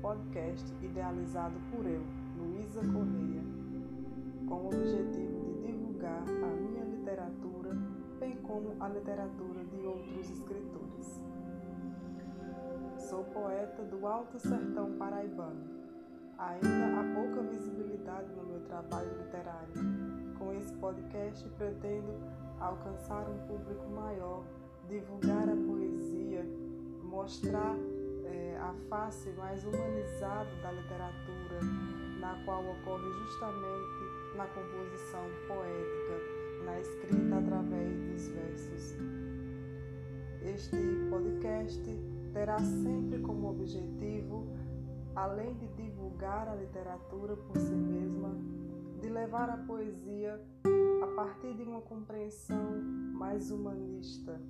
podcast idealizado por eu, Luísa Correia, com o objetivo de divulgar a minha literatura, bem como a literatura de outros escritores. Sou poeta do Alto Sertão Paraibano. Ainda há pouca visibilidade no meu trabalho literário. Com esse podcast pretendo alcançar um público maior, divulgar a poesia, mostrar face mais humanizada da literatura, na qual ocorre justamente na composição poética, na escrita através dos versos. Este podcast terá sempre como objetivo, além de divulgar a literatura por si mesma, de levar a poesia a partir de uma compreensão mais humanista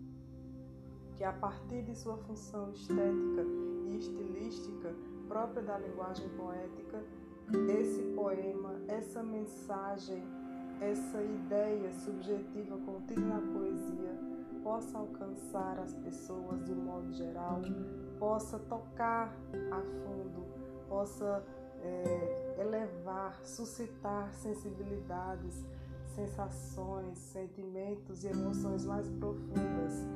que a partir de sua função estética e estilística própria da linguagem poética, esse poema, essa mensagem, essa ideia subjetiva contida na poesia possa alcançar as pessoas de um modo geral, possa tocar a fundo, possa é, elevar, suscitar sensibilidades, sensações, sentimentos e emoções mais profundas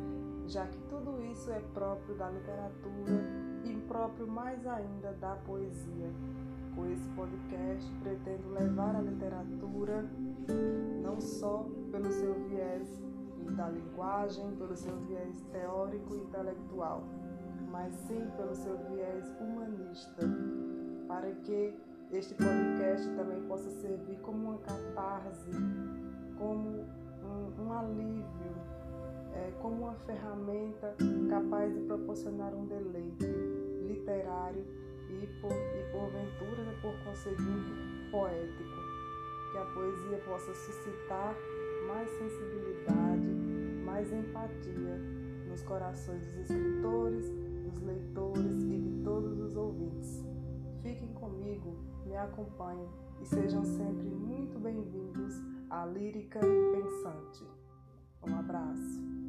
já que tudo isso é próprio da literatura e próprio mais ainda da poesia. Com esse podcast, pretendo levar a literatura não só pelo seu viés da linguagem, pelo seu viés teórico e intelectual, mas sim pelo seu viés humanista, para que este podcast também possa servir como uma catarse, como um, um alívio é, como uma ferramenta capaz de proporcionar um deleite literário e, por, e porventura, né, por conseguinte, poético. Que a poesia possa suscitar mais sensibilidade, mais empatia nos corações dos escritores, dos leitores e de todos os ouvintes. Fiquem comigo, me acompanhem e sejam sempre muito bem-vindos à Lírica Pensante. Um abraço.